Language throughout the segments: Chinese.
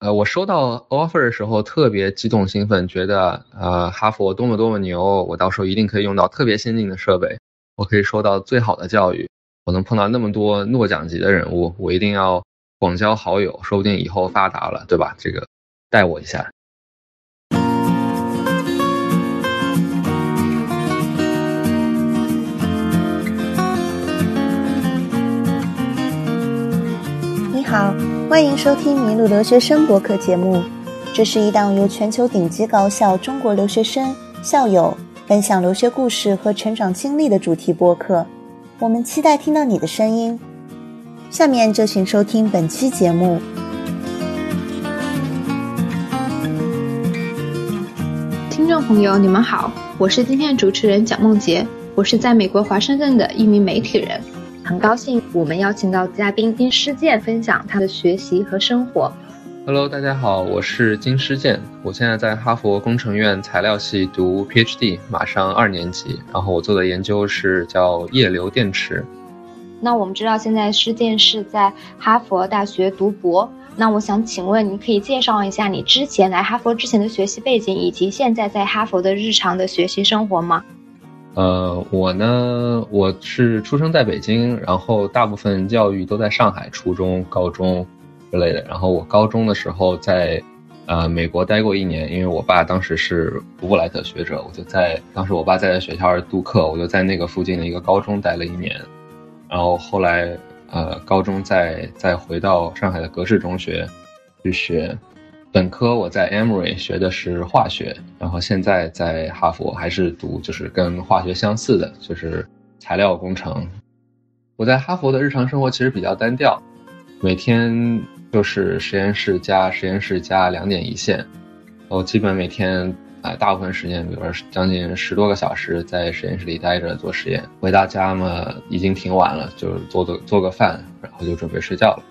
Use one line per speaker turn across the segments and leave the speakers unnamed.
呃，我收到 offer 的时候特别激动兴奋，觉得呃哈佛多么多么牛，我到时候一定可以用到特别先进的设备，我可以收到最好的教育，我能碰到那么多诺奖级的人物，我一定要广交好友，说不定以后发达了，对吧？这个带我一下。
你好。欢迎收听《迷路留学生》博客节目，这是一档由全球顶级高校中国留学生校友分享留学故事和成长经历的主题播客。我们期待听到你的声音。下面就请收听本期节目。
听众朋友，你们好，我是今天的主持人蒋梦洁，我是在美国华盛顿的一名媒体人。很高兴我们邀请到嘉宾金师健分享他的学习和生活。
Hello，大家好，我是金师健，我现在在哈佛工程院材料系读 PhD，马上二年级。然后我做的研究是叫液流电池。
那我们知道现在师健是在哈佛大学读博，那我想请问，你可以介绍一下你之前来哈佛之前的学习背景，以及现在在哈佛的日常的学习生活吗？
呃，我呢，我是出生在北京，然后大部分教育都在上海，初中、高中之类的。然后我高中的时候在，呃，美国待过一年，因为我爸当时是福布莱特学者，我就在当时我爸在的学校督课，我就在那个附近的一个高中待了一年。然后后来，呃，高中再再回到上海的格式中学去学。本科我在 Emory 学的是化学，然后现在在哈佛还是读就是跟化学相似的，就是材料工程。我在哈佛的日常生活其实比较单调，每天就是实验室加实验室加两点一线，我基本每天啊大部分时间，比如说将近十多个小时在实验室里待着做实验。回到家嘛，已经挺晚了，就是做做做个饭，然后就准备睡觉了。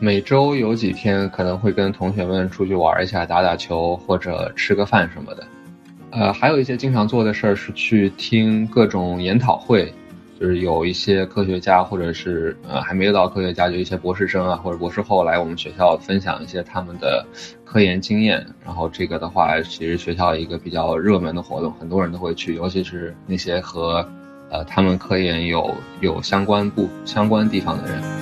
每周有几天可能会跟同学们出去玩一下，打打球或者吃个饭什么的。呃，还有一些经常做的事儿是去听各种研讨会，就是有一些科学家或者是呃还没有到科学家，就一些博士生啊或者博士后来我们学校分享一些他们的科研经验。然后这个的话，其实学校一个比较热门的活动，很多人都会去，尤其是那些和呃他们科研有有相关部相关地方的人。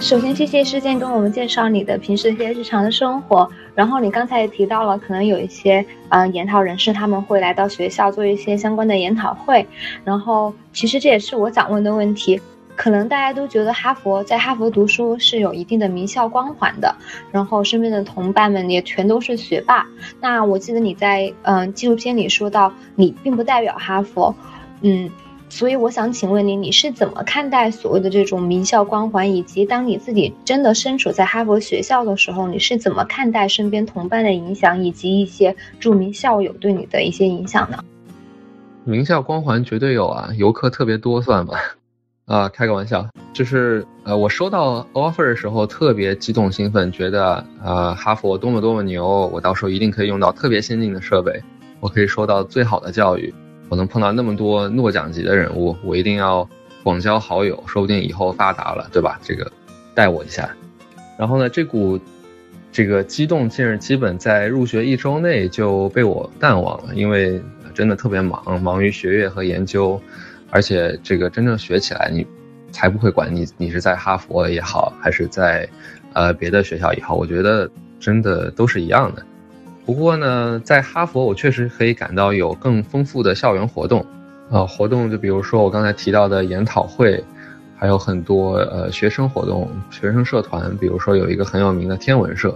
首先，谢谢事件跟我们介绍你的平时一些日常的生活。然后你刚才也提到了，可能有一些嗯研讨人士他们会来到学校做一些相关的研讨会。然后，其实这也是我想问的问题。可能大家都觉得哈佛在哈佛读书是有一定的名校光环的，然后身边的同伴们也全都是学霸。那我记得你在嗯纪录片里说到，你并不代表哈佛，嗯。所以我想请问你，你是怎么看待所谓的这种名校光环，以及当你自己真的身处在哈佛学校的时候，你是怎么看待身边同伴的影响，以及一些著名校友对你的一些影响呢？
名校光环绝对有啊，游客特别多算吧？啊，开个玩笑，就是呃，我收到 offer 的时候特别激动兴奋，觉得呃哈佛多么多么牛，我到时候一定可以用到特别先进的设备，我可以收到最好的教育。我能碰到那么多诺奖级的人物，我一定要广交好友，说不定以后发达了，对吧？这个带我一下。然后呢，这股这个激动劲儿基本在入学一周内就被我淡忘了，因为真的特别忙，忙于学业和研究，而且这个真正学起来，你才不会管你你是在哈佛也好，还是在呃别的学校也好，我觉得真的都是一样的。不过呢，在哈佛，我确实可以感到有更丰富的校园活动，呃，活动就比如说我刚才提到的研讨会，还有很多呃学生活动、学生社团，比如说有一个很有名的天文社，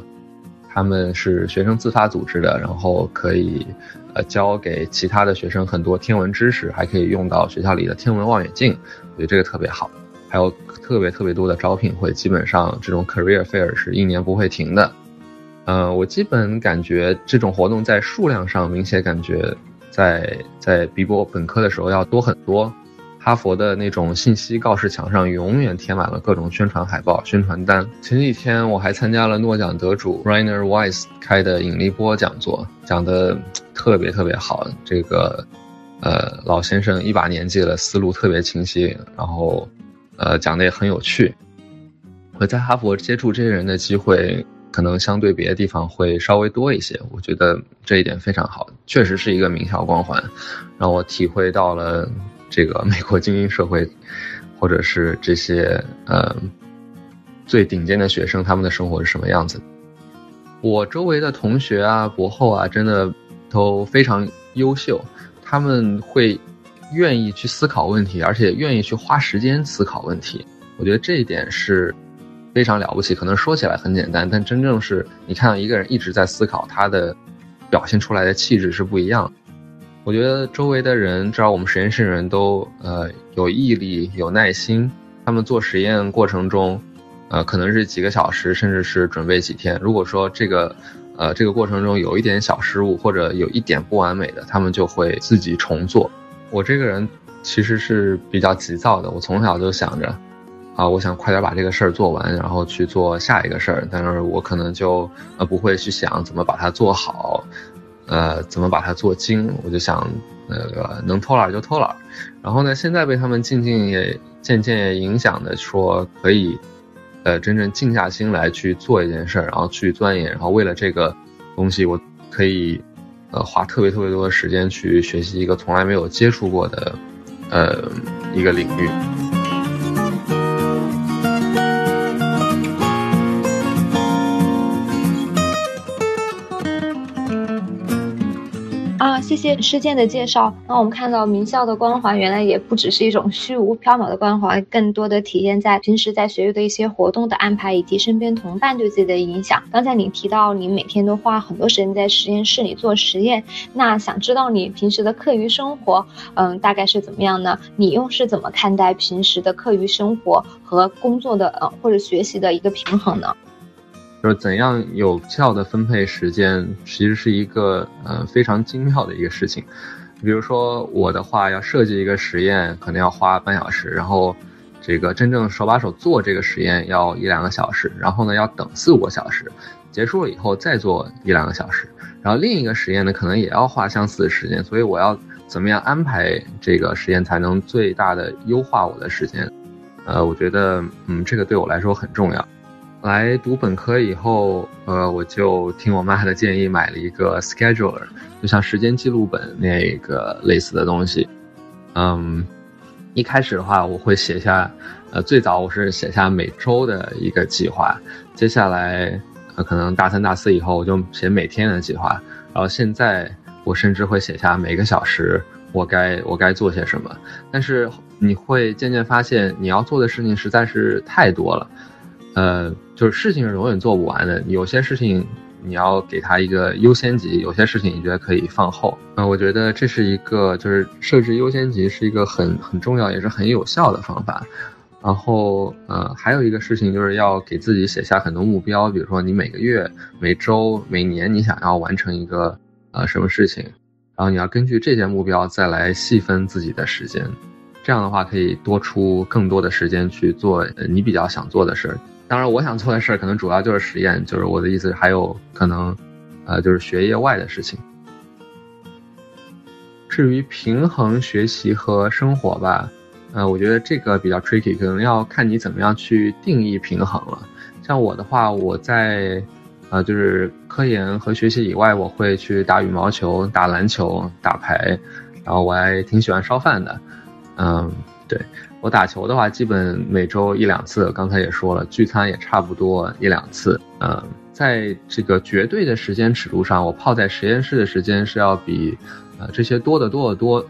他们是学生自发组织的，然后可以呃教给其他的学生很多天文知识，还可以用到学校里的天文望远镜，我觉得这个特别好。还有特别特别多的招聘会，基本上这种 career fair 是一年不会停的。呃，我基本感觉这种活动在数量上明显感觉在在比我本科的时候要多很多。哈佛的那种信息告示墙上永远贴满了各种宣传海报、宣传单。前几天我还参加了诺奖得主 Rainer Weiss 开的引力波讲座，讲的特别特别好。这个呃老先生一把年纪了，思路特别清晰，然后呃讲的也很有趣。我在哈佛接触这些人的机会，可能相对别的地方会稍微多一些。我觉得这一点非常好，确实是一个名校光环，让我体会到了这个美国精英社会，或者是这些呃最顶尖的学生他们的生活是什么样子。我周围的同学啊、博后啊，真的都非常优秀，他们会愿意去思考问题，而且愿意去花时间思考问题。我觉得这一点是。非常了不起，可能说起来很简单，但真正是你看到一个人一直在思考，他的表现出来的气质是不一样的。我觉得周围的人，至少我们实验室的人都呃有毅力、有耐心。他们做实验过程中，呃可能是几个小时，甚至是准备几天。如果说这个呃这个过程中有一点小失误或者有一点不完美的，他们就会自己重做。我这个人其实是比较急躁的，我从小就想着。啊，我想快点把这个事儿做完，然后去做下一个事儿。但是我可能就呃不会去想怎么把它做好，呃，怎么把它做精。我就想那个能偷懒就偷懒。然后呢，现在被他们渐渐也渐渐也影响的说可以，呃，真正静下心来去做一件事儿，然后去钻研，然后为了这个东西，我可以呃花特别特别多的时间去学习一个从来没有接触过的呃一个领域。
啊谢谢施建的介绍。那我们看到名校的光环，原来也不只是一种虚无缥缈的光环，更多的体现在平时在学校的一些活动的安排，以及身边同伴对自己的影响。刚才你提到你每天都花很多时间在实验室里做实验，那想知道你平时的课余生活，嗯，大概是怎么样呢？你又是怎么看待平时的课余生活和工作的呃或者学习的一个平衡呢？
就怎样有效的分配时间，其实是一个呃非常精妙的一个事情。比如说我的话，要设计一个实验，可能要花半小时，然后这个真正手把手做这个实验要一两个小时，然后呢要等四五个小时，结束了以后再做一两个小时，然后另一个实验呢可能也要花相似的时间，所以我要怎么样安排这个实验才能最大的优化我的时间？呃，我觉得嗯这个对我来说很重要。来读本科以后，呃，我就听我妈的建议买了一个 scheduler，就像时间记录本那个类似的东西。嗯，一开始的话，我会写下，呃，最早我是写下每周的一个计划，接下来，呃，可能大三、大四以后，我就写每天的计划，然后现在我甚至会写下每个小时我该我该做些什么。但是你会渐渐发现，你要做的事情实在是太多了。呃，就是事情是永远做不完的。有些事情你要给他一个优先级，有些事情你觉得可以放后。呃，我觉得这是一个就是设置优先级是一个很很重要也是很有效的方法。然后呃，还有一个事情就是要给自己写下很多目标，比如说你每个月、每周、每年你想要完成一个呃什么事情，然后你要根据这些目标再来细分自己的时间，这样的话可以多出更多的时间去做你比较想做的事儿。当然，我想做的事儿可能主要就是实验，就是我的意思还有可能，呃，就是学业外的事情。至于平衡学习和生活吧，呃，我觉得这个比较 tricky，可能要看你怎么样去定义平衡了。像我的话，我在，呃，就是科研和学习以外，我会去打羽毛球、打篮球、打牌，然后我还挺喜欢烧饭的，嗯，对。我打球的话，基本每周一两次。刚才也说了，聚餐也差不多一两次。嗯，在这个绝对的时间尺度上，我泡在实验室的时间是要比，呃，这些多得多得多。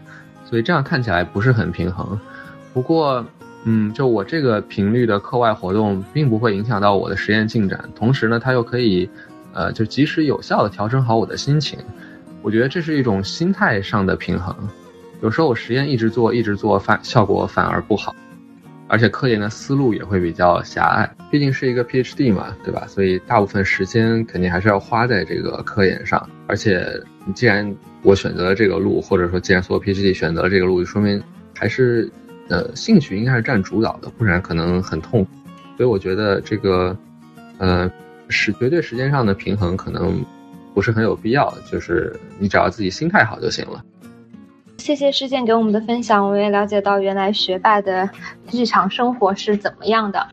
所以这样看起来不是很平衡。不过，嗯，就我这个频率的课外活动，并不会影响到我的实验进展。同时呢，它又可以，呃，就及时有效的调整好我的心情。我觉得这是一种心态上的平衡。有时候我实验一直做，一直做，反效果反而不好，而且科研的思路也会比较狭隘。毕竟是一个 PhD 嘛，对吧？所以大部分时间肯定还是要花在这个科研上。而且，既然我选择了这个路，或者说既然所有 PhD 选择了这个路，就说明还是，呃，兴趣应该是占主导的，不然可能很痛苦。所以我觉得这个，呃，是绝对时间上的平衡可能不是很有必要，就是你只要自己心态好就行了。
谢谢师健给我们的分享，我也了解到原来学霸的日常生活是怎么样的。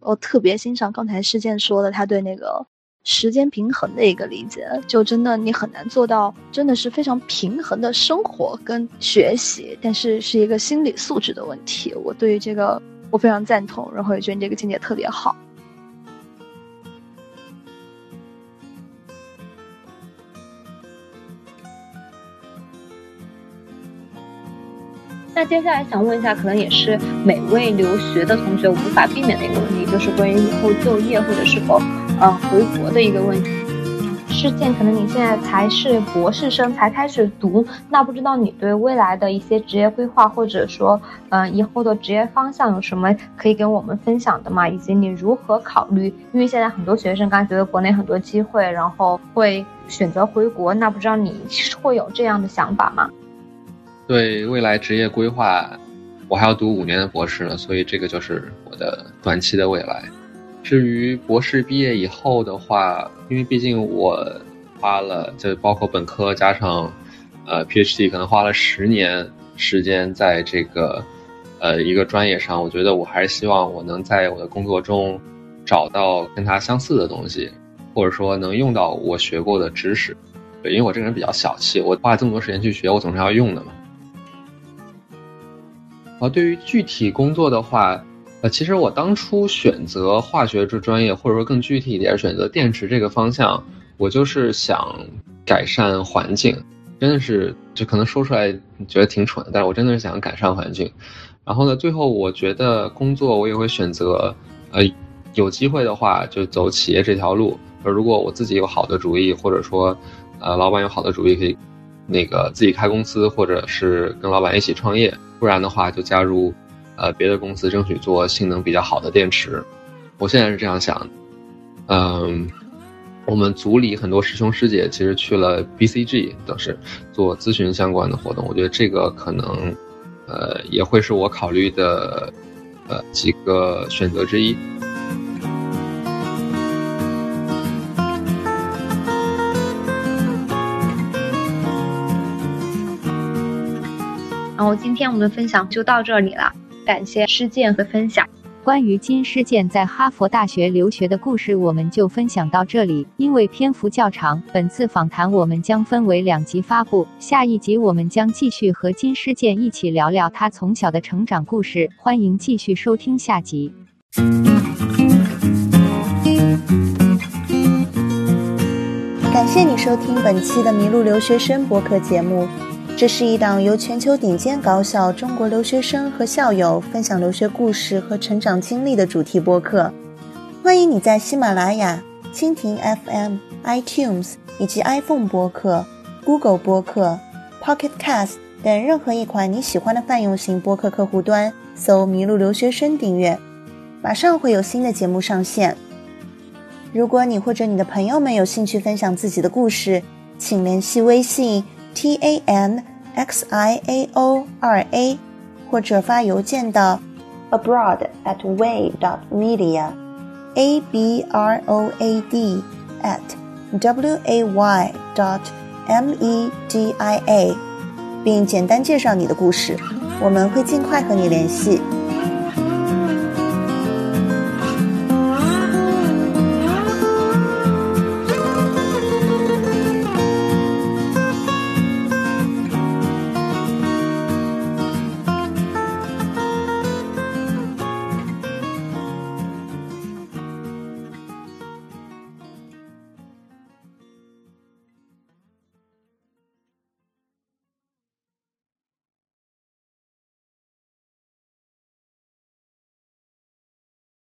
我特别欣赏刚才师健说的他对那个时间平衡的一个理解，就真的你很难做到，真的是非常平衡的生活跟学习，但是是一个心理素质的问题。我对于这个我非常赞同，然后也觉得你这个境界特别好。
那接下来想问一下，可能也是每位留学的同学无法避免的一个问题，就是关于以后就业或者是否，呃，回国的一个问题。事件可能你现在才是博士生，才开始读，那不知道你对未来的一些职业规划，或者说，嗯，以后的职业方向有什么可以跟我们分享的吗？以及你如何考虑？因为现在很多学生刚觉得国内很多机会，然后会选择回国，那不知道你会有这样的想法吗？
对未来职业规划，我还要读五年的博士呢，所以这个就是我的短期的未来。至于博士毕业以后的话，因为毕竟我花了，就包括本科加上呃 PhD，可能花了十年时间在这个呃一个专业上，我觉得我还是希望我能在我的工作中找到跟它相似的东西，或者说能用到我学过的知识。对，因为我这个人比较小气，我花这么多时间去学，我总是要用的嘛。啊，对于具体工作的话，呃，其实我当初选择化学这专业，或者说更具体一点选择电池这个方向，我就是想改善环境，真的是就可能说出来觉得挺蠢，但是我真的是想改善环境。然后呢，最后我觉得工作我也会选择，呃，有机会的话就走企业这条路。而如果我自己有好的主意，或者说，呃，老板有好的主意，可以那个自己开公司，或者是跟老板一起创业。不然的话，就加入，呃，别的公司，争取做性能比较好的电池。我现在是这样想，嗯，我们组里很多师兄师姐其实去了 BCG，都是做咨询相关的活动。我觉得这个可能，呃，也会是我考虑的，呃，几个选择之一。
后今天我们的分享就到这里了，感谢施建和分享。
关于金施建在哈佛大学留学的故事，我们就分享到这里。因为篇幅较长，本次访谈我们将分为两集发布。下一集我们将继续和金施建一起聊聊他从小的成长故事。欢迎继续收听下集。
感谢你收听本期的《迷路留学生》博客节目。这是一档由全球顶尖高校中国留学生和校友分享留学故事和成长经历的主题播客。欢迎你在喜马拉雅、蜻蜓 FM、iTunes 以及 iPhone 播客、Google 播客、Pocket Cast 等任何一款你喜欢的泛用型播客客户端搜“迷路留学生”订阅，马上会有新的节目上线。如果你或者你的朋友们有兴趣分享自己的故事，请联系微信。T a n x i a o 二 a，或者发邮件到 abroad at way dot media，a b r o a d at w a y dot m e d i a，并简单介绍你的故事，我们会尽快和你联系。